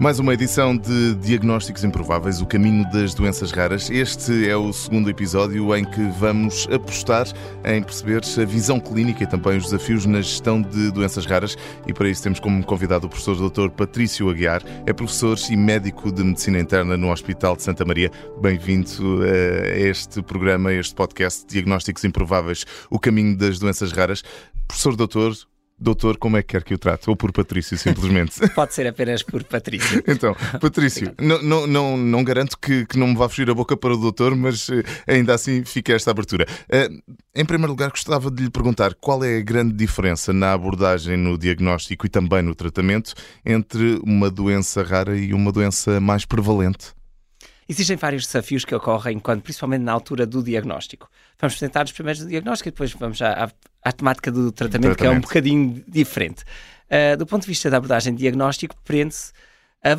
Mais uma edição de Diagnósticos Improváveis, o caminho das doenças raras. Este é o segundo episódio em que vamos apostar em perceber a visão clínica e também os desafios na gestão de doenças raras. E para isso temos como convidado o professor Dr. Patrício Aguiar, é professor e médico de medicina interna no Hospital de Santa Maria. Bem-vindo a este programa, a este podcast Diagnósticos Improváveis, o caminho das doenças raras. Professor Doutor, Doutor, como é que quer que o trate? Ou por Patrício, simplesmente? Pode ser apenas por Patrício. então, Patrício, não, não, não, não garanto que, que, não me vá fugir a boca para o doutor, mas uh, ainda assim fica esta abertura. Uh, em primeiro lugar, gostava de lhe perguntar qual é a grande diferença na abordagem, no diagnóstico e também no tratamento entre uma doença rara e uma doença mais prevalente? Existem vários desafios que ocorrem, quando, principalmente na altura do diagnóstico. Vamos apresentar os primeiros do diagnóstico e depois vamos à, à, à temática do tratamento, tratamento, que é um bocadinho diferente. Uh, do ponto de vista da abordagem diagnóstico, prende-se.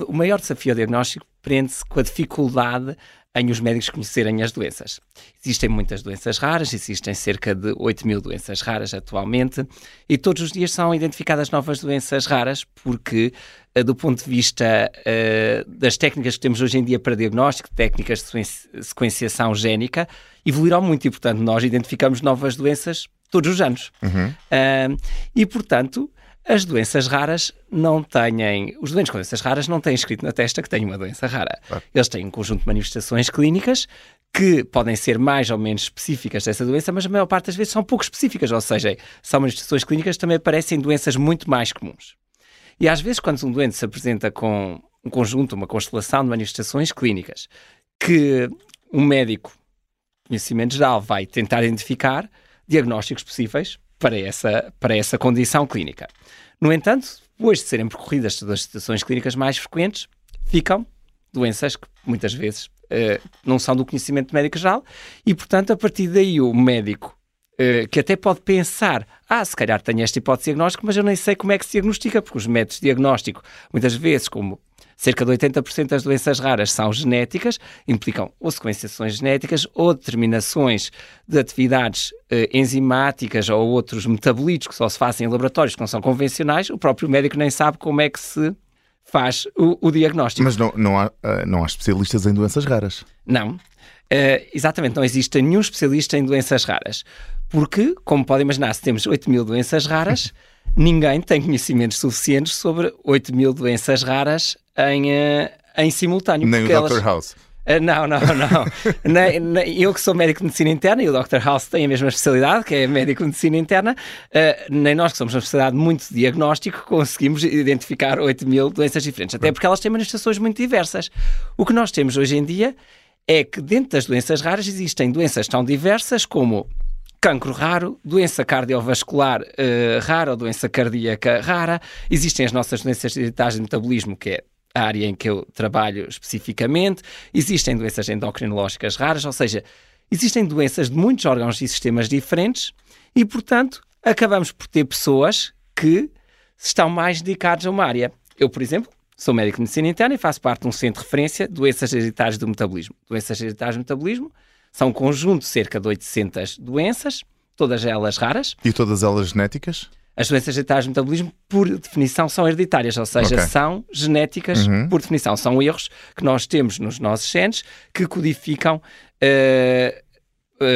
o maior desafio ao diagnóstico prende-se com a dificuldade em os médicos conhecerem as doenças. Existem muitas doenças raras, existem cerca de 8 mil doenças raras atualmente, e todos os dias são identificadas novas doenças raras, porque, do ponto de vista uh, das técnicas que temos hoje em dia para diagnóstico, técnicas de sequenciação génica, evoluíram muito e, portanto, nós identificamos novas doenças todos os anos. Uhum. Uh, e, portanto, as doenças raras não têm. Os doentes com doenças raras não têm escrito na testa que têm uma doença rara. Ah. Eles têm um conjunto de manifestações clínicas que podem ser mais ou menos específicas dessa doença, mas a maior parte das vezes são pouco específicas, ou seja, são manifestações clínicas que também aparecem em doenças muito mais comuns. E às vezes, quando um doente se apresenta com um conjunto, uma constelação de manifestações clínicas que um médico, conhecimento geral, vai tentar identificar diagnósticos possíveis para essa, para essa condição clínica. No entanto, depois de serem percorridas todas as situações clínicas mais frequentes, ficam doenças que muitas vezes uh, não são do conhecimento médico geral e, portanto, a partir daí o médico que até pode pensar, ah, se calhar tenho esta hipótese diagnóstica, mas eu nem sei como é que se diagnostica, porque os métodos de diagnóstico, muitas vezes, como Cerca de 80% das doenças raras são genéticas, implicam ou sequenciações genéticas ou determinações de atividades eh, enzimáticas ou outros metabolitos que só se fazem em laboratórios que não são convencionais. O próprio médico nem sabe como é que se faz o, o diagnóstico. Mas não, não, há, uh, não há especialistas em doenças raras? Não. Uh, exatamente, não existe nenhum especialista em doenças raras. Porque, como podem imaginar, se temos 8 mil doenças raras, ninguém tem conhecimentos suficientes sobre 8 mil doenças raras em, uh, em simultâneo. Nem o Dr. Elas... House. Uh, não, não, não. eu que sou médico de medicina interna e o Dr. House tem a mesma especialidade, que é médico de medicina interna, uh, nem nós que somos uma especialidade muito de diagnóstico conseguimos identificar 8 mil doenças diferentes, até porque elas têm manifestações muito diversas. O que nós temos hoje em dia é que dentro das doenças raras existem doenças tão diversas como cancro raro, doença cardiovascular uh, rara ou doença cardíaca rara, existem as nossas doenças hereditárias de metabolismo, que é a área em que eu trabalho especificamente, existem doenças endocrinológicas raras, ou seja, existem doenças de muitos órgãos e sistemas diferentes e, portanto, acabamos por ter pessoas que estão mais dedicadas a uma área. Eu, por exemplo, sou médico de medicina interna e faço parte de um centro de referência doenças hereditárias do metabolismo. Doenças hereditárias do metabolismo são um conjunto de cerca de 800 doenças, todas elas raras. E todas elas genéticas? As doenças hereditárias do metabolismo, por definição, são hereditárias, ou seja, okay. são genéticas, uhum. por definição. São erros que nós temos nos nossos genes que codificam uh, Uh,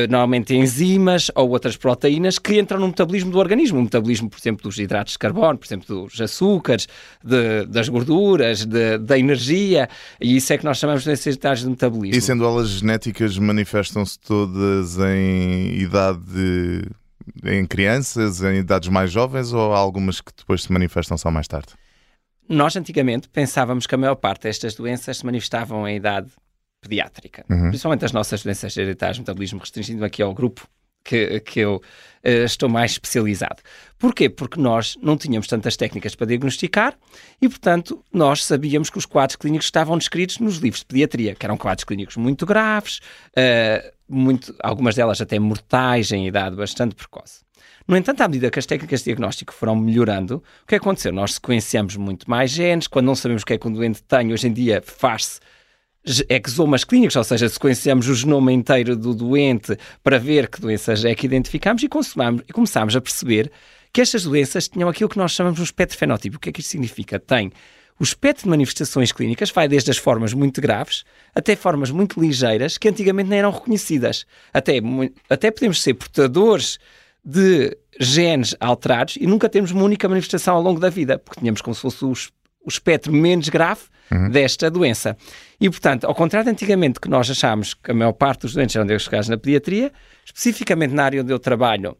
normalmente enzimas ou outras proteínas que entram no metabolismo do organismo. O metabolismo, por exemplo, dos hidratos de carbono, por exemplo, dos açúcares, de, das gorduras, de, da energia, e isso é que nós chamamos de necessidades de metabolismo. E sendo elas genéticas, manifestam-se todas em idade, em crianças, em idades mais jovens, ou há algumas que depois se manifestam só mais tarde? Nós antigamente pensávamos que a maior parte destas doenças se manifestavam em idade pediátrica, uhum. principalmente as nossas doenças hereditárias, metabolismo restringido aqui ao grupo que, que eu uh, estou mais especializado. Porquê? Porque nós não tínhamos tantas técnicas para diagnosticar e, portanto, nós sabíamos que os quadros clínicos estavam descritos nos livros de pediatria, que eram quadros clínicos muito graves, uh, muito, algumas delas até mortais em idade bastante precoce. No entanto, à medida que as técnicas de diagnóstico foram melhorando, o que aconteceu? Nós sequenciamos muito mais genes, quando não sabemos o que é que um doente tem, hoje em dia faz-se exomas clínicos, ou seja, sequenciamos o genoma inteiro do doente para ver que doenças é que identificamos e, e começámos a perceber que estas doenças tinham aquilo que nós chamamos de um espectro fenótipo. O que é que isto significa? Tem O espectro de manifestações clínicas vai desde as formas muito graves até formas muito ligeiras que antigamente nem eram reconhecidas. Até, até podemos ser portadores de genes alterados e nunca temos uma única manifestação ao longo da vida, porque tínhamos como se fosse o espectro menos grave uhum. desta doença. E, portanto, ao contrário de antigamente que nós achámos que a maior parte dos doentes eram diagnosticados na pediatria, especificamente na área onde eu trabalho,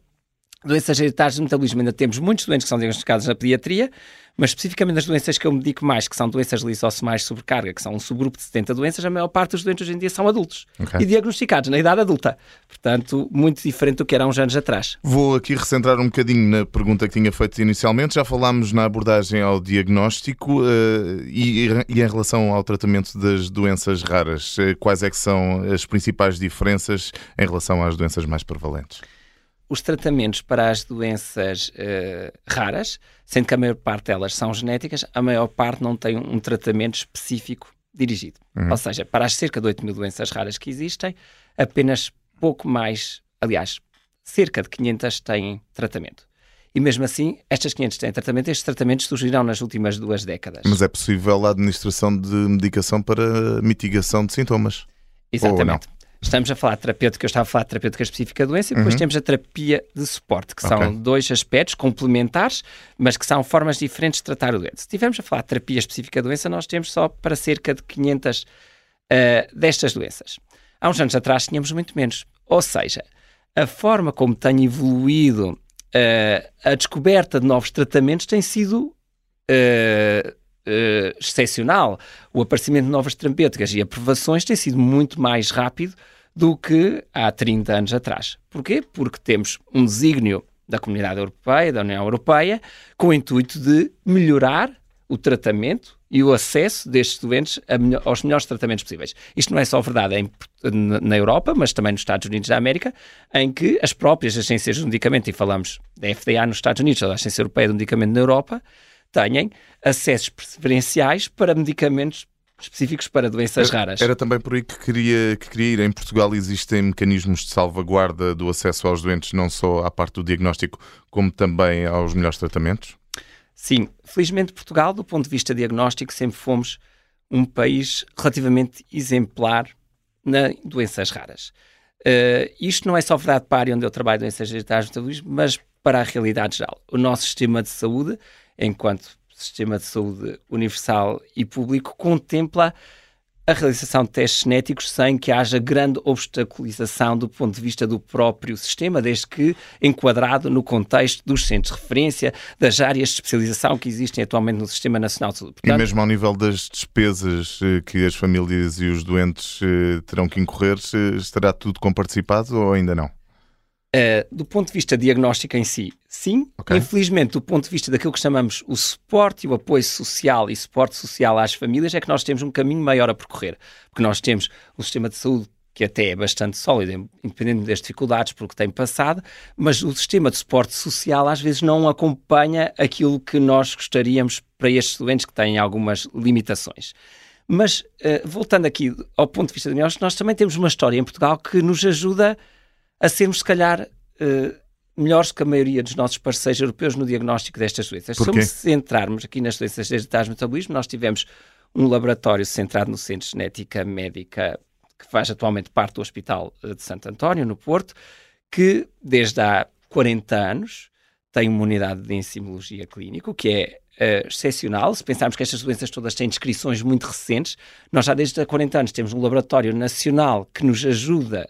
doenças hereditárias do metabolismo, ainda temos muitos doentes que são diagnosticados na pediatria, mas especificamente nas doenças que eu me dedico mais, que são doenças lisosomais sobrecarga, que são um subgrupo de 70 doenças, a maior parte dos doentes hoje em dia são adultos okay. e diagnosticados na idade adulta. Portanto, muito diferente do que era há uns anos atrás. Vou aqui recentrar um bocadinho na pergunta que tinha feito inicialmente. Já falámos na abordagem ao diagnóstico uh, e, e, em relação ao tratamento das doenças raras. Uh, quais é que são as principais diferenças em relação às doenças mais prevalentes? Os tratamentos para as doenças uh, raras, sendo que a maior parte delas são genéticas, a maior parte não tem um tratamento específico dirigido. Uhum. Ou seja, para as cerca de 8 mil doenças raras que existem, apenas pouco mais, aliás, cerca de 500 têm tratamento. E mesmo assim, estas 500 têm tratamento, estes tratamentos surgiram nas últimas duas décadas. Mas é possível a administração de medicação para mitigação de sintomas? Exatamente. Estamos a falar de terapêutica, eu estava a falar de terapêutica específica da doença, e depois uhum. temos a terapia de suporte, que são okay. dois aspectos complementares, mas que são formas diferentes de tratar o doente. Se estivermos a falar de terapia específica da doença, nós temos só para cerca de 500 uh, eh, destas doenças. Há uns anos atrás tínhamos muito menos. Ou seja, a forma como tem evoluído uh, a descoberta de novos tratamentos tem sido uh, excepcional. O aparecimento de novas terapêuticas e aprovações tem sido muito mais rápido do que há 30 anos atrás. Porquê? Porque temos um desígnio da Comunidade Europeia, da União Europeia, com o intuito de melhorar o tratamento e o acesso destes doentes aos melhores tratamentos possíveis. Isto não é só verdade na Europa, mas também nos Estados Unidos da América, em que as próprias agências de medicamento, e falamos da FDA nos Estados Unidos, da Agência Europeia de Medicamento na Europa, têm acessos preferenciais para medicamentos específicos para doenças era, raras. Era também por aí que queria, que queria ir. Em Portugal existem mecanismos de salvaguarda do acesso aos doentes, não só à parte do diagnóstico, como também aos melhores tratamentos? Sim, felizmente Portugal, do ponto de vista diagnóstico, sempre fomos um país relativamente exemplar na doenças raras. Uh, isto não é só verdade para a área onde eu trabalho, doenças hereditárias mas para a realidade geral. O nosso sistema de saúde enquanto sistema de saúde universal e público, contempla a realização de testes genéticos sem que haja grande obstaculização do ponto de vista do próprio sistema, desde que enquadrado no contexto dos centros de referência, das áreas de especialização que existem atualmente no Sistema Nacional de Saúde. Portanto, e mesmo ao nível das despesas eh, que as famílias e os doentes eh, terão que incorrer, eh, estará tudo comparticipado ou ainda não? Uh, do ponto de vista diagnóstico em si, sim. Okay. Infelizmente, do ponto de vista daquilo que chamamos o suporte e o apoio social e suporte social às famílias, é que nós temos um caminho maior a percorrer. Porque nós temos um sistema de saúde que até é bastante sólido, independente das dificuldades porque tem passado, mas o sistema de suporte social às vezes não acompanha aquilo que nós gostaríamos para estes doentes que têm algumas limitações. Mas, uh, voltando aqui ao ponto de vista diagnóstico, nós também temos uma história em Portugal que nos ajuda a sermos, se calhar, melhores que a maioria dos nossos parceiros europeus no diagnóstico destas doenças. Se centrarmos aqui nas doenças hereditárias do metabolismo, nós tivemos um laboratório centrado no Centro de Genética Médica, que faz atualmente parte do Hospital eh, de Santo António, no Porto, que desde há 40 anos tem uma unidade de enzimologia clínica, que é uh, excepcional. Se pensarmos que estas doenças todas têm descrições muito recentes, nós já desde há 40 anos temos um laboratório nacional que nos ajuda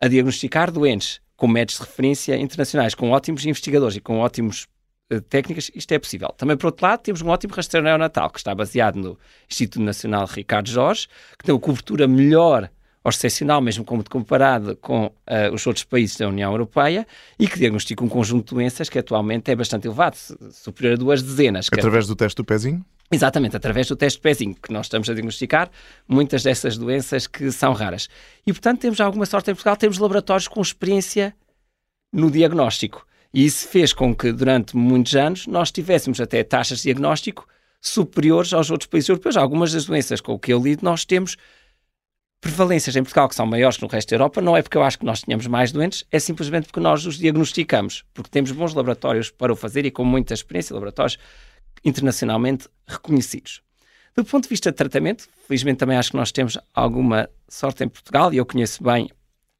a diagnosticar doentes com métodos de referência internacionais, com ótimos investigadores e com ótimos uh, técnicas, isto é possível. Também, por outro lado, temos um ótimo rastreio neonatal, que está baseado no Instituto Nacional Ricardo Jorge, que tem uma cobertura melhor ou excepcional, mesmo como comparado com uh, os outros países da União Europeia, e que diagnostica um conjunto de doenças que atualmente é bastante elevado, superior a duas dezenas. Através do teste do pezinho? Exatamente, através do teste de pezinho, que nós estamos a diagnosticar muitas dessas doenças que são raras. E, portanto, temos alguma sorte em Portugal, temos laboratórios com experiência no diagnóstico. E isso fez com que, durante muitos anos, nós tivéssemos até taxas de diagnóstico superiores aos outros países europeus. Algumas das doenças com o que eu lido, nós temos prevalências em Portugal que são maiores que no resto da Europa. Não é porque eu acho que nós tenhamos mais doentes, é simplesmente porque nós os diagnosticamos, porque temos bons laboratórios para o fazer e com muita experiência, laboratórios internacionalmente reconhecidos. Do ponto de vista de tratamento, felizmente também acho que nós temos alguma sorte em Portugal e eu conheço bem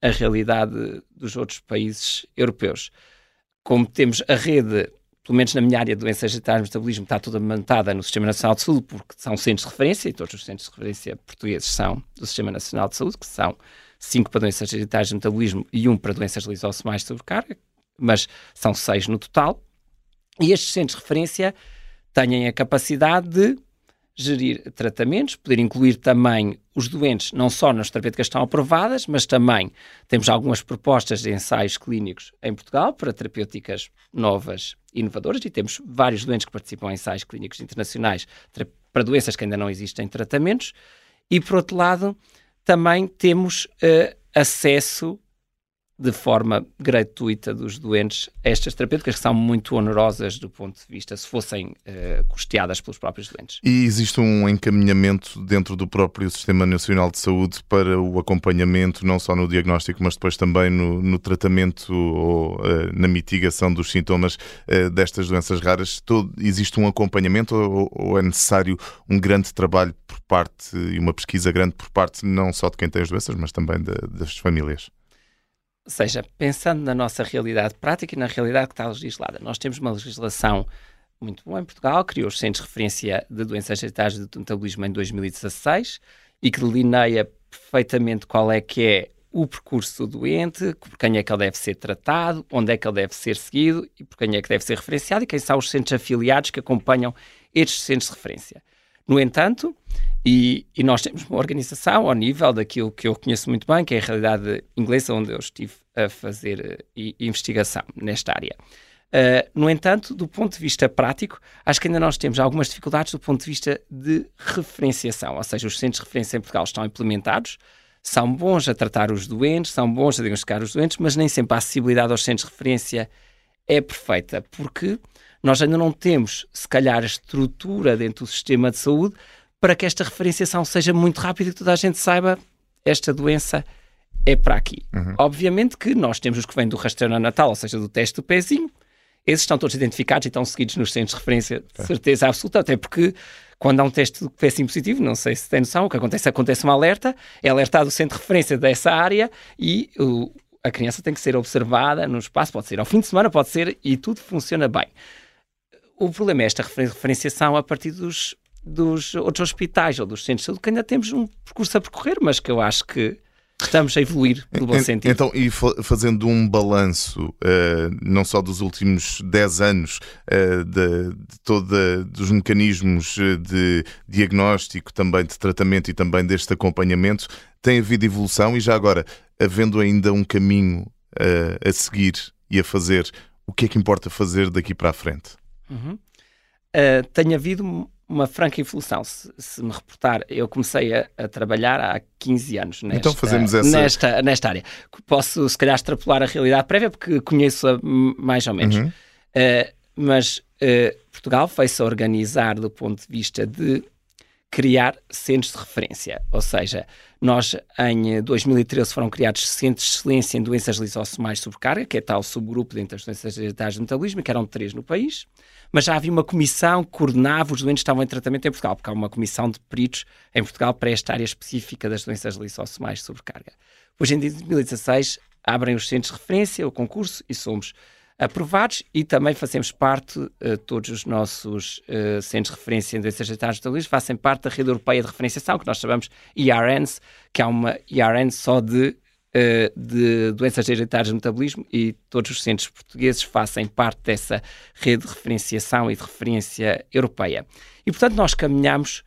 a realidade dos outros países europeus. Como temos a rede, pelo menos na minha área de doenças genitais e metabolismo, está toda montada no Sistema Nacional de Saúde, porque são centros de referência, e todos os centros de referência portugueses são do Sistema Nacional de Saúde, que são cinco para doenças genitais e metabolismo e um para doenças lisosomais de sobrecarga, mas são seis no total. E estes centros de referência têm a capacidade de gerir tratamentos, poder incluir também os doentes, não só nas terapêuticas que estão aprovadas, mas também temos algumas propostas de ensaios clínicos em Portugal para terapêuticas novas e inovadoras e temos vários doentes que participam em ensaios clínicos internacionais para doenças que ainda não existem tratamentos. E, por outro lado, também temos uh, acesso de forma gratuita dos doentes estas terapêuticas que são muito onerosas do ponto de vista se fossem uh, custeadas pelos próprios doentes. E existe um encaminhamento dentro do próprio Sistema Nacional de Saúde para o acompanhamento, não só no diagnóstico, mas depois também no, no tratamento ou uh, na mitigação dos sintomas uh, destas doenças raras? Todo, existe um acompanhamento ou, ou é necessário um grande trabalho por parte e uma pesquisa grande por parte não só de quem tem as doenças, mas também de, das famílias? Ou seja, pensando na nossa realidade prática e na realidade que está legislada, nós temos uma legislação muito boa em Portugal, criou os Centros de Referência de Doenças Genitais de Metabolismo em 2016 e que delineia perfeitamente qual é que é o percurso do doente, por quem é que ele deve ser tratado, onde é que ele deve ser seguido e por quem é que deve ser referenciado e quem são os centros afiliados que acompanham estes centros de referência. No entanto, e, e, nós temos uma organização ao nível daquilo que eu conheço muito bem, que é a realidade inglesa, onde eu estive a fazer uh, investigação nesta área. Uh, no entanto, do ponto de vista prático, acho que ainda nós temos algumas dificuldades do ponto de vista de referenciação, ou seja, os centros de referência em Portugal estão implementados, são bons a tratar os doentes, são bons a diagnosticar os doentes, mas nem sempre a acessibilidade aos centros de referência é perfeita, porque nós ainda não temos, se calhar, a estrutura dentro do sistema de saúde para que esta referenciação seja muito rápida e que toda a gente saiba esta doença é para aqui. Uhum. Obviamente que nós temos os que vêm do rastreio natal, ou seja, do teste do pezinho, esses estão todos identificados e estão seguidos nos centros de referência, de certeza absoluta, até porque quando há um teste do pezinho positivo, não sei se tem noção, o que acontece, acontece um alerta, é alertado o centro de referência dessa área e o, a criança tem que ser observada no espaço, pode ser ao fim de semana, pode ser, e tudo funciona bem o problema é esta referenciação a partir dos, dos outros hospitais ou dos centros de saúde, que ainda temos um percurso a percorrer, mas que eu acho que estamos a evoluir no bom sentido. Então, e fazendo um balanço, uh, não só dos últimos 10 anos, uh, de, de toda, dos mecanismos de diagnóstico, também de tratamento e também deste acompanhamento, tem havido evolução e já agora, havendo ainda um caminho uh, a seguir e a fazer, o que é que importa fazer daqui para a frente? Uhum. Uh, tem havido uma franca evolução. Se, se, me reportar, eu comecei a, a, trabalhar há 15 anos nesta, então fazemos essa... nesta, nesta área. Posso, se calhar, extrapolar a realidade prévia, porque conheço-a mais ou menos. Uhum. Uh, mas uh, Portugal foi-se organizar do ponto de vista de criar centros de referência. Ou seja, nós em 2013 foram criados centros de excelência em doenças lisossomais de sobrecarga, que é tal subgrupo dentre as doenças hereditárias de metabolismo, que eram três no país, mas já havia uma comissão que coordenava os doentes que estavam em tratamento em Portugal, porque há uma comissão de peritos em Portugal para esta área específica das doenças lisossomais de sobrecarga. Hoje em 2016 abrem os centros de referência, o concurso, e somos aprovados e também fazemos parte, uh, todos os nossos uh, centros de referência em doenças genitais de fazem parte da rede europeia de referenciação, que nós chamamos ERNs, que é uma ERN só de, uh, de doenças genitais de metabolismo e todos os centros portugueses fazem parte dessa rede de referenciação e de referência europeia. E, portanto, nós caminhamos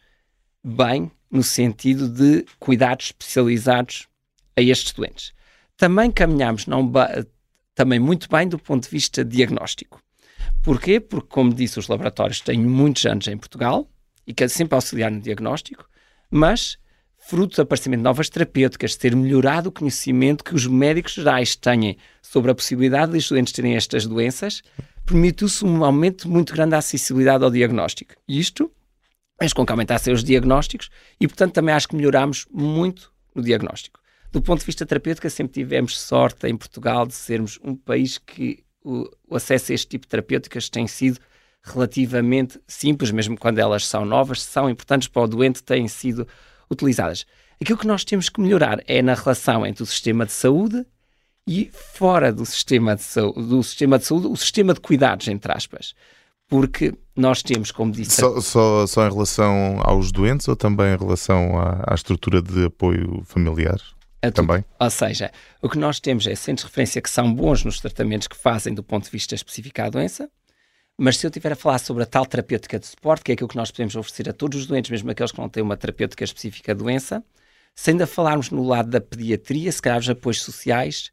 bem no sentido de cuidados especializados a estes doentes. Também caminhamos não também muito bem do ponto de vista diagnóstico. Porquê? Porque, como disse, os laboratórios têm muitos anos em Portugal e querem sempre auxiliar no diagnóstico, mas, fruto do aparecimento de novas terapêuticas, ter melhorado o conhecimento que os médicos gerais têm sobre a possibilidade de os doentes terem estas doenças, permitiu-se um aumento muito grande da acessibilidade ao diagnóstico. Isto fez com que aumentassem os diagnósticos e, portanto, também acho que melhorámos muito no diagnóstico do ponto de vista terapêutico, sempre tivemos sorte em Portugal de sermos um país que o, o acesso a este tipo de terapêuticas tem sido relativamente simples, mesmo quando elas são novas, são importantes para o doente, têm sido utilizadas. Aquilo que nós temos que melhorar é na relação entre o sistema de saúde e fora do sistema de saúde, do sistema de saúde, o sistema de cuidados, entre aspas. Porque nós temos, como disse. Só, só, só em relação aos doentes ou também em relação à, à estrutura de apoio familiar? Também. Ou seja, o que nós temos é centros de referência que são bons nos tratamentos que fazem do ponto de vista específico à doença, mas se eu estiver a falar sobre a tal terapêutica de suporte, que é aquilo que nós podemos oferecer a todos os doentes, mesmo aqueles que não têm uma terapêutica específica à doença, se ainda falarmos no lado da pediatria, se calhar os apoios sociais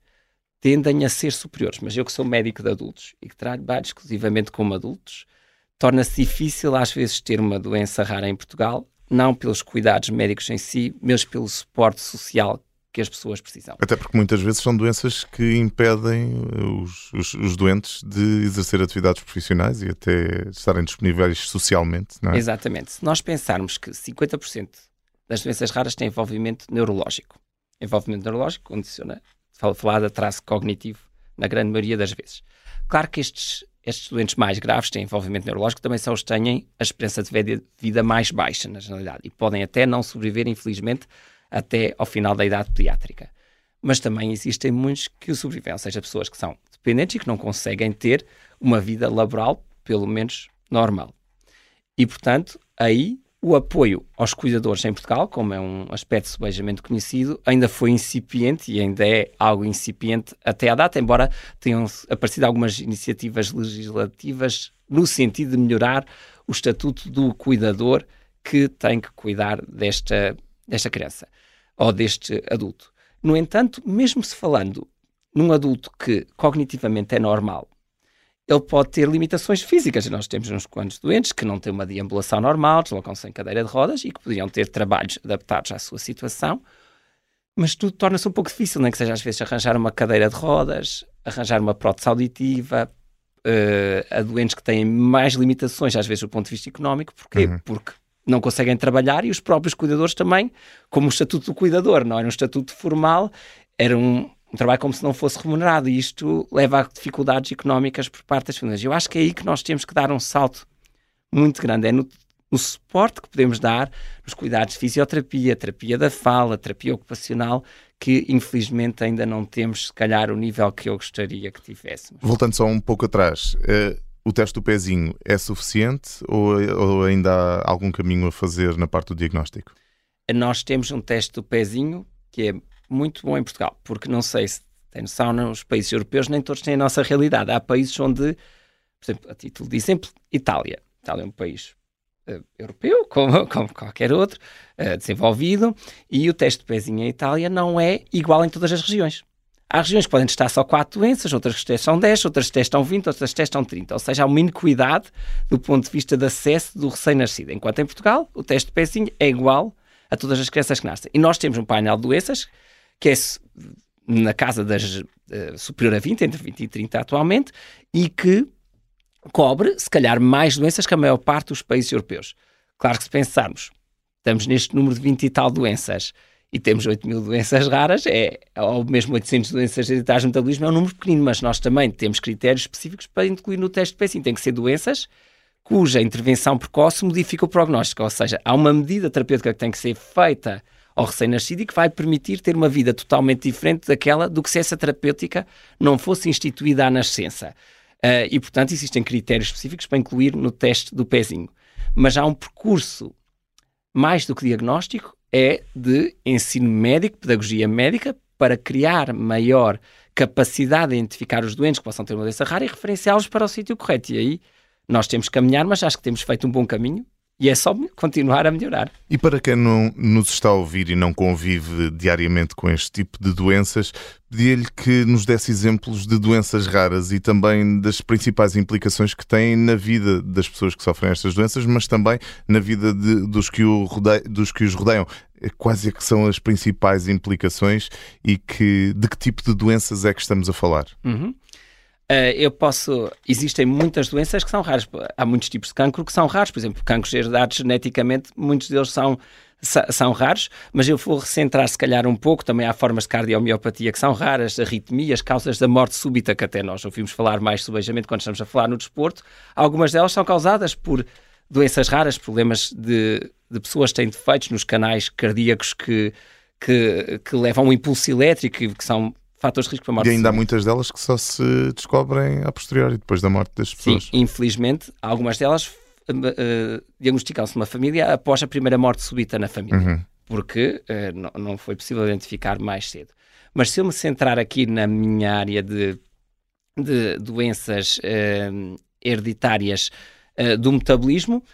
tendem a ser superiores. Mas eu que sou médico de adultos e que trabalho exclusivamente com adultos, torna-se difícil às vezes ter uma doença rara em Portugal, não pelos cuidados médicos em si, mas pelo suporte social que as pessoas precisam. Até porque muitas vezes são doenças que impedem os, os, os doentes de exercer atividades profissionais e até estarem disponíveis socialmente, não é? Exatamente. Se nós pensarmos que 50% das doenças raras têm envolvimento neurológico, envolvimento neurológico condiciona, falar de atraso cognitivo na grande maioria das vezes. Claro que estes, estes doentes mais graves têm envolvimento neurológico, também são os que têm a esperança de vida mais baixa, na generalidade, e podem até não sobreviver, infelizmente, até ao final da idade pediátrica. Mas também existem muitos que sobrevivem, ou seja, pessoas que são dependentes e que não conseguem ter uma vida laboral, pelo menos normal. E, portanto, aí o apoio aos cuidadores em Portugal, como é um aspecto subejamente conhecido, ainda foi incipiente e ainda é algo incipiente até à data, embora tenham aparecido algumas iniciativas legislativas no sentido de melhorar o estatuto do cuidador que tem que cuidar desta, desta criança ou deste adulto. No entanto, mesmo se falando num adulto que cognitivamente é normal, ele pode ter limitações físicas. Nós temos uns quantos doentes que não têm uma deambulação normal, deslocam-se em cadeira de rodas e que poderiam ter trabalhos adaptados à sua situação, mas tudo torna-se um pouco difícil, nem que seja às vezes arranjar uma cadeira de rodas, arranjar uma prótese auditiva, uh, a doentes que têm mais limitações, às vezes do ponto de vista económico. Porquê? Uhum. Porque não conseguem trabalhar e os próprios cuidadores também, como o estatuto do cuidador, não era um estatuto formal, era um, um trabalho como se não fosse remunerado e isto leva a dificuldades económicas por parte das famílias. Eu acho que é aí que nós temos que dar um salto muito grande, é no, no suporte que podemos dar nos cuidados de fisioterapia, terapia da fala, terapia ocupacional, que infelizmente ainda não temos, se calhar, o nível que eu gostaria que tivéssemos. Voltando só um pouco atrás, uh o teste do pezinho é suficiente ou, ou, ainda há algum caminho a fazer na parte do diagnóstico? Nós temos um teste do pezinho que é muito bom em Portugal, porque não sei se tem noção, nos países europeus nem todos têm a nossa realidade. Há países onde, por exemplo, a título de exemplo, Itália. Itália é um país uh, europeu, como, como, qualquer outro, uh, desenvolvido, e o teste de pezinho em Itália não é igual em todas as regiões. Há regiões que podem testar só 4 doenças, outras que testam 10, outras que testam 20, outras que testam 30. Ou seja, há uma iniquidade do ponto de vista de acesso do recém-nascido. Enquanto em Portugal, o teste de pezinho é igual a todas as crianças que nascem. E nós temos um painel de doenças que é na casa das uh, superior a 20, entre 20 e 30 atualmente, e que cobre, se calhar, mais doenças que a maior parte dos países europeus. Claro que se pensarmos, estamos neste número de 20 e tal doenças e temos 8 mil doenças raras, é, ou mesmo 800 doenças hereditárias de metabolismo, é um número pequenino, mas nós também temos critérios específicos para incluir no teste de PECIM. Tem que ser doenças cuja intervenção precoce modifica o prognóstico, ou seja, há uma medida terapêutica que tem que ser feita ao recém-nascido e que vai permitir ter uma vida totalmente diferente daquela do que se essa terapêutica não fosse instituída à nascença. Uh, e, portanto, existem critérios específicos para incluir no teste do pezinho. Mas há um percurso mais do que diagnóstico é de ensino médico, pedagogia médica, para criar maior capacidade de identificar os doentes que possam ter uma doença rara e referenciá-los para o sítio correto. E aí nós temos que caminhar, mas acho que temos feito um bom caminho e é só continuar a melhorar. E para quem não nos está a ouvir e não convive diariamente com este tipo de doenças, pedia-lhe que nos desse exemplos de doenças raras e também das principais implicações que têm na vida das pessoas que sofrem estas doenças, mas também na vida de, dos, que dos que os rodeiam. Quais é que são as principais implicações e que, de que tipo de doenças é que estamos a falar? Uhum. Uh, eu posso. Existem muitas doenças que são raras. Há muitos tipos de cancro que são raros. Por exemplo, cancros herdados geneticamente, muitos deles são são raros, mas eu vou recentrar se calhar um pouco, também há formas de cardiomiopatia que são raras, arritmias, causas da morte súbita, que até nós ouvimos falar mais subejamente quando estamos a falar no desporto. Algumas delas são causadas por doenças raras, problemas de, de pessoas que têm defeitos nos canais cardíacos que, que, que levam um impulso elétrico que são fatores de risco para a morte. E ainda há muitas delas que só se descobrem a posteriori, depois da morte das pessoas. Sim, infelizmente, algumas delas uh, diagnosticam-se numa família após a primeira morte súbita na família, uhum. porque uh, não, não foi possível identificar mais cedo. Mas se eu me centrar aqui na minha área de, de doenças uh, hereditárias do metabolismo,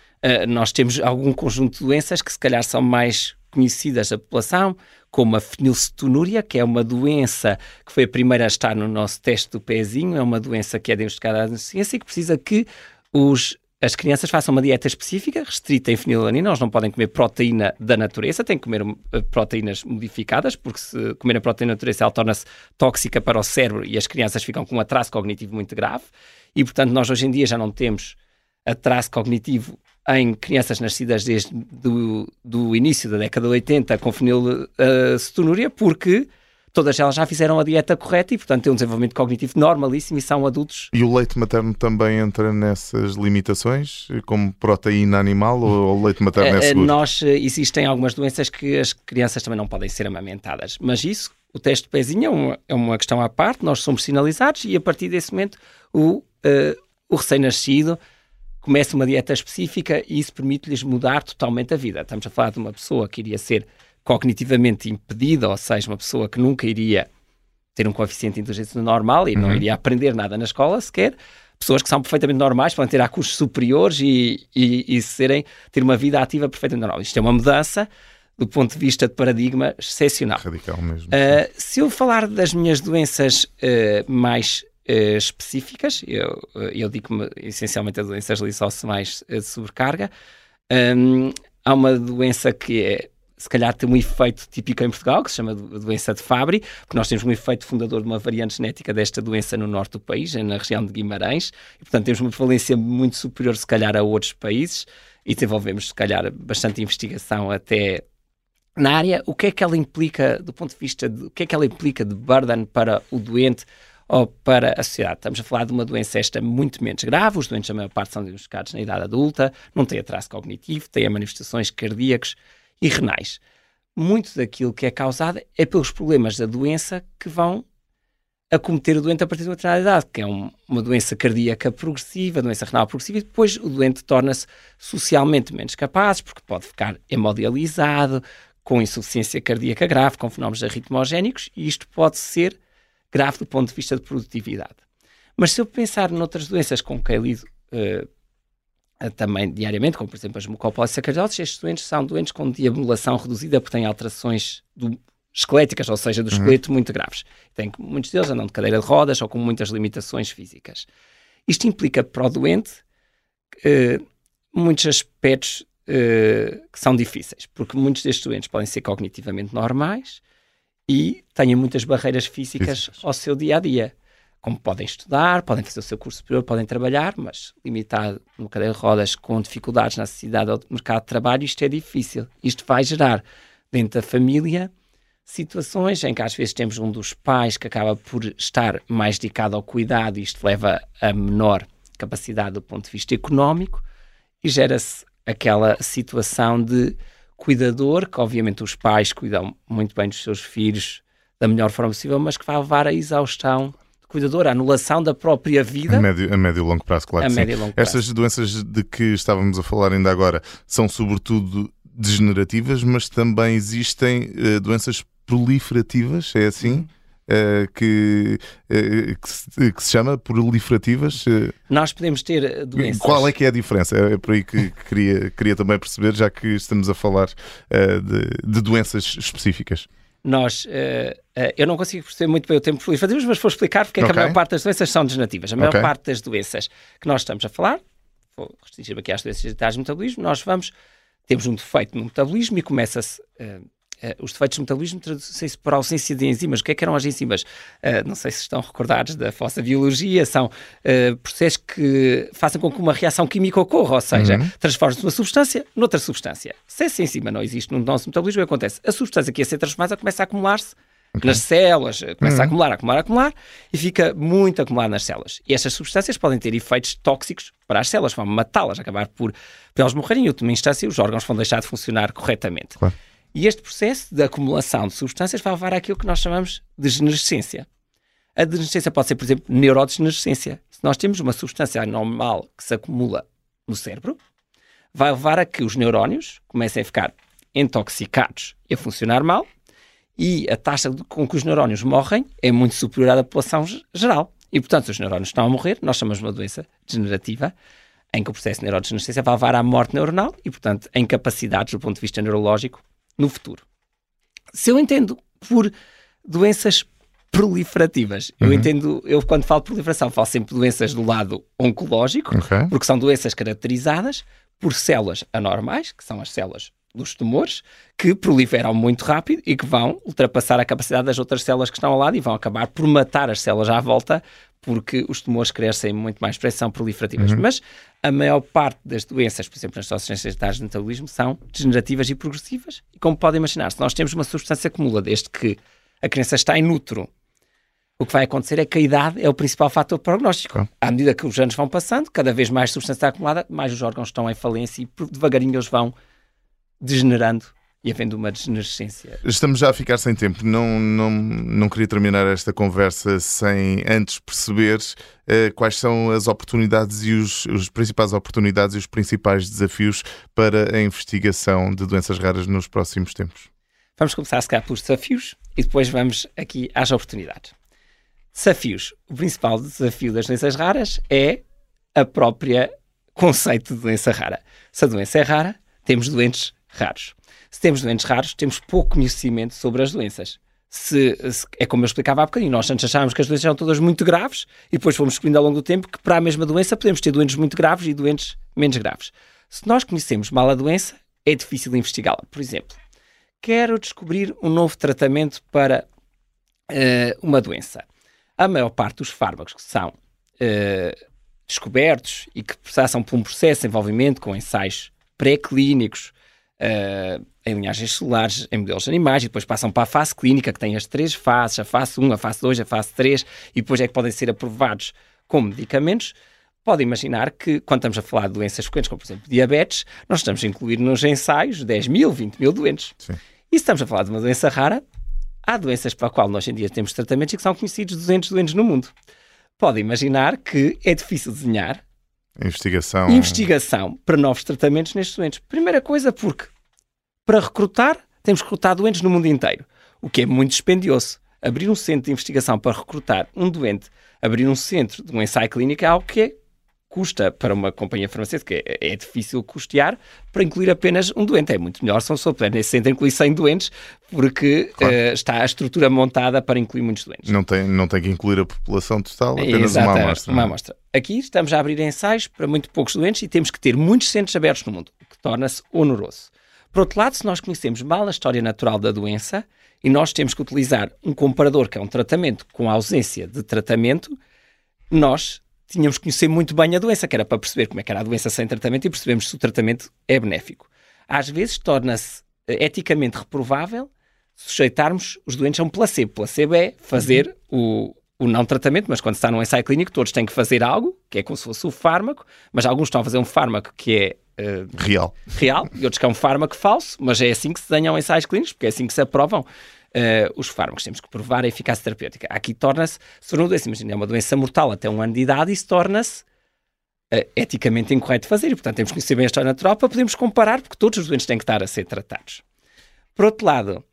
nós temos algum conjunto de doenças que se calhar são mais conhecidas da população, como a fenilcetonúria, que é uma doença que foi a primeira a estar no nosso teste do pezinho, é uma doença que é diagnosticada na ciência e que precisa que os as crianças façam uma dieta específica, restrita em fenilalanina, elas não podem comer proteína da natureza, têm que comer uh, proteínas modificadas, porque se comer a proteína da natureza ela torna-se tóxica para o cérebro e as crianças ficam com um atraso cognitivo muito grave. E, portanto, nós hoje em dia já não temos atraso cognitivo em crianças nascidas desde do, do início da década de 80 com fenilcetonúria, uh, porque todas elas já fizeram a dieta correta e, portanto, têm um desenvolvimento cognitivo normalíssimo e são adultos. E o leite materno também entra nessas limitações, como proteína animal, ou o leite materno é eh, seguro? Nós, eh, existem algumas doenças que as crianças também não podem ser amamentadas, mas isso, o teste de pezinho é uma, é uma questão à parte, nós somos sinalizados e a partir desse momento o, uh, o recém-nascido começa uma dieta específica e isso permite-lhes mudar totalmente a vida. Estamos a falar de uma pessoa que iria ser cognitivamente impedida, ou seja, uma pessoa que nunca iria ter um coeficiente de inteligência normal e uhum. não iria aprender nada na escola sequer, pessoas que são perfeitamente normais, podem ter custos superiores e, e, e serem, ter uma vida ativa perfeitamente normal. Isto é uma mudança do ponto de vista de paradigma excepcional. Radical mesmo. Uh, se eu falar das minhas doenças uh, mais uh, específicas, eu, eu digo-me essencialmente a doenças lissóssomais de sobrecarga, um, há uma doença que é se calhar tem um efeito típico em Portugal, que se chama doença de Fabry, porque nós temos um efeito fundador de uma variante genética desta doença no norte do país, na região de Guimarães, e portanto temos uma prevalência muito superior, se calhar, a outros países, e desenvolvemos, se calhar, bastante investigação até na área. O que é que ela implica, do ponto de vista o que é que ela implica de burden para o doente ou para a sociedade. Estamos a falar de uma doença esta muito menos grave, os doentes, a maior parte, são diagnosticados na idade adulta, não têm atraso cognitivo, têm manifestações cardíacas e renais. Muito daquilo que é causado é pelos problemas da doença que vão acometer o doente a partir de uma determinada idade, que é um, uma doença cardíaca progressiva, doença renal progressiva, e depois o doente torna-se socialmente menos capaz, porque pode ficar hemodializado, com insuficiência cardíaca grave, com fenómenos arritmogénicos, e isto pode ser grave do ponto de vista de produtividade. Mas se eu pensar noutras doenças com quem lido uh, também diariamente, como por exemplo as mucopolissacaridoses, estes doentes são doentes com diabulação reduzida porque têm alterações do, esqueléticas, ou seja, do uhum. esqueleto uhum. muito graves. Tem, muitos deles andam de cadeira de rodas ou com muitas limitações físicas. Isto implica para o doente uh, muitos aspectos uh, que são difíceis, porque muitos destes doentes podem ser cognitivamente normais e têm muitas barreiras físicas Físicas. ao seu dia a dia como podem estudar, podem fazer o seu curso superior, podem trabalhar, mas limitado no cadeira de rodas com dificuldades na acessibilidade ao mercado de trabalho, isto é difícil. Isto vai gerar dentro da família situações em que às vezes temos um dos pais que acaba por estar mais dedicado ao cuidado e isto leva a menor capacidade do ponto de vista económico e gera-se aquela situação de cuidador, que obviamente os pais cuidam muito bem dos seus filhos da melhor forma possível, mas que vai levar à exaustão cuidador, a anulação da própria vida. A médio, a médio e longo prazo, claro. A e longo prazo. Estas doenças de que estávamos a falar ainda agora são sobretudo degenerativas, mas também existem uh, doenças proliferativas, é assim? Uh, que, uh, que, se, que, se, chama proliferativas. Nós podemos ter doenças. Qual é que é a diferença? É, por aí que queria, queria também perceber, já que estamos a falar de, de doenças específicas nós, uh, uh, eu não consigo perceber muito bem o tempo fazemos, mas vou explicar porque okay. é que a maior parte das doenças são degenerativas. A maior okay. parte das doenças que nós estamos a falar, vou restringir aqui às doenças digitais do metabolismo, nós vamos, temos um defeito no metabolismo e começa-se Uh, os defeitos do metabolismo traduzem-se por ausência de enzimas. O que é que eram as enzimas? Uh, não sei se estão recordados da vossa biologia, são uh, processos que fazem com que uma reação química ocorra, ou seja, uhum. transforma-se uma substância noutra substância. Se essa enzima não existe no nosso metabolismo, o que acontece? A substância que ia ser transformada começa a acumular-se Okay. nas células, começa uhum. a acumular, acumular, acumular e fica muito acumulado nas células. E estas substâncias podem ter efeitos tóxicos para as células, vão matá-las, acabar por, por elas morrerem e, em última instância, os órgãos vão deixar de funcionar corretamente. Claro. E este processo de acumulação de substâncias vai levar àquilo que nós chamamos de degenerescência. A degenerescência pode ser, por exemplo, neurodegenerescência. Se nós temos uma substância anormal que se acumula no cérebro, vai levar a que os neurónios comecem a ficar intoxicados e a funcionar mal, e a taxa com que os neurónios morrem é muito superior à da população geral. E, portanto, os neurónios estão a morrer, nós chamamos uma doença degenerativa, em que o processo de neurodegenerescência vai levar à morte neuronal e, portanto, a incapacidades do ponto de vista neurológico no futuro. Se eu entendo por doenças proliferativas. Uhum. Eu entendo, eu quando falo de proliferação, falo sempre doenças do lado oncológico, okay. porque são doenças caracterizadas por células anormais, que são as células dos tumores que proliferam muito rápido e que vão ultrapassar a capacidade das outras células que estão ao lado e vão acabar por matar as células à volta porque os tumores crescem muito mais depressa, são proliferativas. Uhum. Mas a maior parte das doenças, por exemplo, nas doenças de metabolismo, são degenerativas e progressivas. E como podem imaginar, se nós temos uma substância acumula desde que a criança está in utero, o que vai acontecer é que a idade é o principal fator prognóstico. Claro. À medida que os anos vão passando, cada vez mais substância acumulada, mais os órgãos estão em falência e devagarinho eles vão degenerando e havendo uma degenerescência. Estamos já a ficar sem tempo. Não, não, não queria terminar esta conversa sem antes perceber uh, quais são as oportunidades e os, os principais oportunidades e os principais desafios para a investigação de doenças raras nos próximos tempos. Vamos começar, se calhar, pelos desafios e depois vamos aqui às oportunidades. Desafios. O principal desafio das doenças raras é a própria conceito de doença rara. Se a doença é rara, temos doentes raros. Se temos doentes raros, temos pouco conhecimento sobre as doenças. Se, se, é como eu explicava há bocadinho, nós antes achávamos que as doenças eram todas muito graves e depois fomos descobrindo ao longo do tempo que para a mesma doença podemos ter doentes muito graves e doentes menos graves. Se nós conhecemos mal a doença, é difícil investigá-la. Por exemplo, quero descobrir um novo tratamento para uh, uma doença. A maior parte dos fármacos que são uh, descobertos e que passam por um processo de envolvimento com ensaios pré-clínicos, uh, em linhagens celulares, em modelos animais, e depois passam para a fase clínica, que tem as três fases, a fase 1, a fase 2, a fase 3, e depois é que podem ser aprovados como medicamentos. Pode imaginar que, quando estamos a falar de doenças frequentes, como por exemplo diabetes, nós estamos a incluir nos ensaios 10 mil, 20 mil doentes. Sim. E se estamos a falar de uma doença rara, há doenças para a qual nós em dia temos tratamentos e que são conhecidos 200 doentes no mundo. Pode imaginar que é difícil desenhar Investigação. Investigação para novos tratamentos nestes doentes. Primeira coisa, porque para recrutar, temos que recrutar doentes no mundo inteiro, o que é muito dispendioso. Abrir um centro de investigação para recrutar um doente, abrir um centro de um ensaio clínico é algo que é custa para uma companhia farmacêutica, é, é, difícil custear para incluir apenas um doente. É muito melhor se uma puder nesse centro incluir 100 doentes, porque claro. uh, está a estrutura montada para incluir muitos doentes. Não tem, não tem que incluir a população total, apenas Exato, uma amostra. Uma é? amostra. Aqui estamos a abrir ensaios para muito poucos doentes e temos que ter muitos centros abertos no mundo, o que torna-se onoroso. Por outro lado, se nós conhecemos mal a história natural da doença e nós temos que utilizar um comparador, que é um tratamento com ausência de tratamento, nós tínhamos que conhecer muito bem a doença, que era para perceber como é que era a doença sem tratamento e percebemos se o tratamento é benéfico. Às vezes torna-se eh, eticamente reprovável sujeitarmos os doentes a um placebo. Placebo é fazer uhum. o, o não tratamento, mas quando está num ensaio clínico todos têm que fazer algo, que é como se fosse o fármaco, mas alguns estão a fazer um fármaco que é Uh, real. real, e outros que é um fármaco falso, mas é assim que se desenham ensaios clínicos, porque é assim que se aprovam uh, os fármacos. Temos que provar a eficácia terapêutica. Aqui torna-se, se for uma doença, imagina, é uma doença mortal até um ano de idade, isso torna-se uh, eticamente incorreto fazer. E, portanto, temos que conhecer bem a história natural para podermos comparar, porque todos os doentes têm que estar a ser tratados. Por outro lado,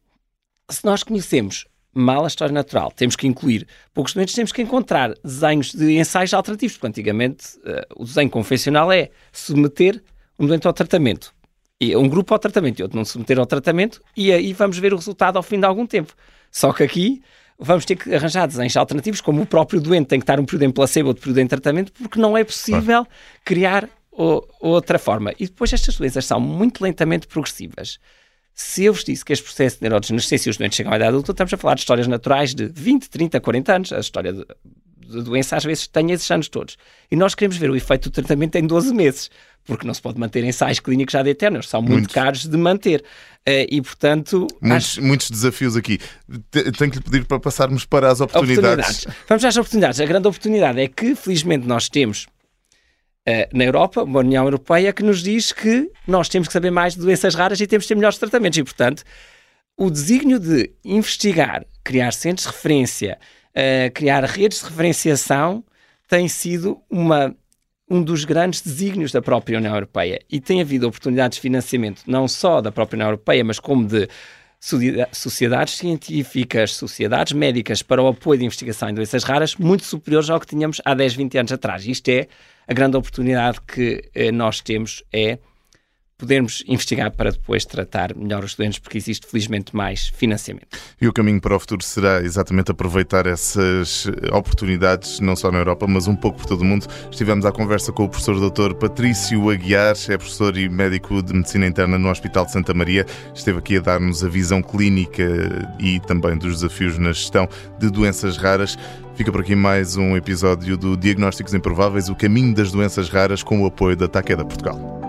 se nós conhecemos mal a história natural, temos que incluir poucos doentes, temos que encontrar desenhos de ensaios alternativos, porque antigamente uh, o desenho convencional é submeter um doente ao tratamento e um grupo ao tratamento e outro não se submeter ao tratamento, e aí vamos ver o resultado ao fim de algum tempo. Só que aqui vamos ter que arranjar desenhos alternativos, como o próprio doente tem que estar um período em placebo, outro período em tratamento, porque não é possível criar o, outra forma. E depois estas doenças são muito lentamente progressivas. Se eu vos disse que este processo de neurodegenerescência e os doentes chegam à idade adulta, estamos a falar de histórias naturais de 20, 30, 40 anos. A história de, de doença às vezes tem esses anos todos. E nós queremos ver o efeito do tratamento em 12 meses, porque não se pode manter ensaios clínicos já de eterno, são muito muitos. caros de manter. Uh, e, portanto... Muitos, acho... muitos, desafios aqui. Tenho que lhe pedir para passarmos para as oportunidades. oportunidades. Vamos às oportunidades. A grande oportunidade é que, felizmente, nós temos uh, na Europa, uma União Europeia, que nos diz que nós temos que saber mais de doenças raras e temos que ter melhores tratamentos. E, portanto, o desígnio de investigar, criar centros de referência, criar redes de referenciação, tem sido uma, um dos grandes desígnios da própria União Europeia. E tem havido oportunidades de financiamento, não só da própria União Europeia, mas como de sociedades científicas, sociedades médicas para o apoio de investigação em doenças raras, muito superiores ao que tínhamos há 10, 20 anos atrás. Isto é a grande oportunidade que eh, nós temos é podermos investigar para depois tratar melhor os doentes, porque existe felizmente mais financiamento. E o caminho para o futuro será exatamente aproveitar essas oportunidades, não só na Europa, mas um pouco por todo o mundo. Estivemos à conversa com o professor Dr. Patrício Aguiar, é professor e médico de Medicina Interna no Hospital de Santa Maria. Esteve aqui a dar-nos a visão clínica e também dos desafios na gestão de doenças raras. Fica por aqui mais um episódio do Diagnósticos Improváveis, o caminho das doenças raras, com o apoio da Taqueda Portugal.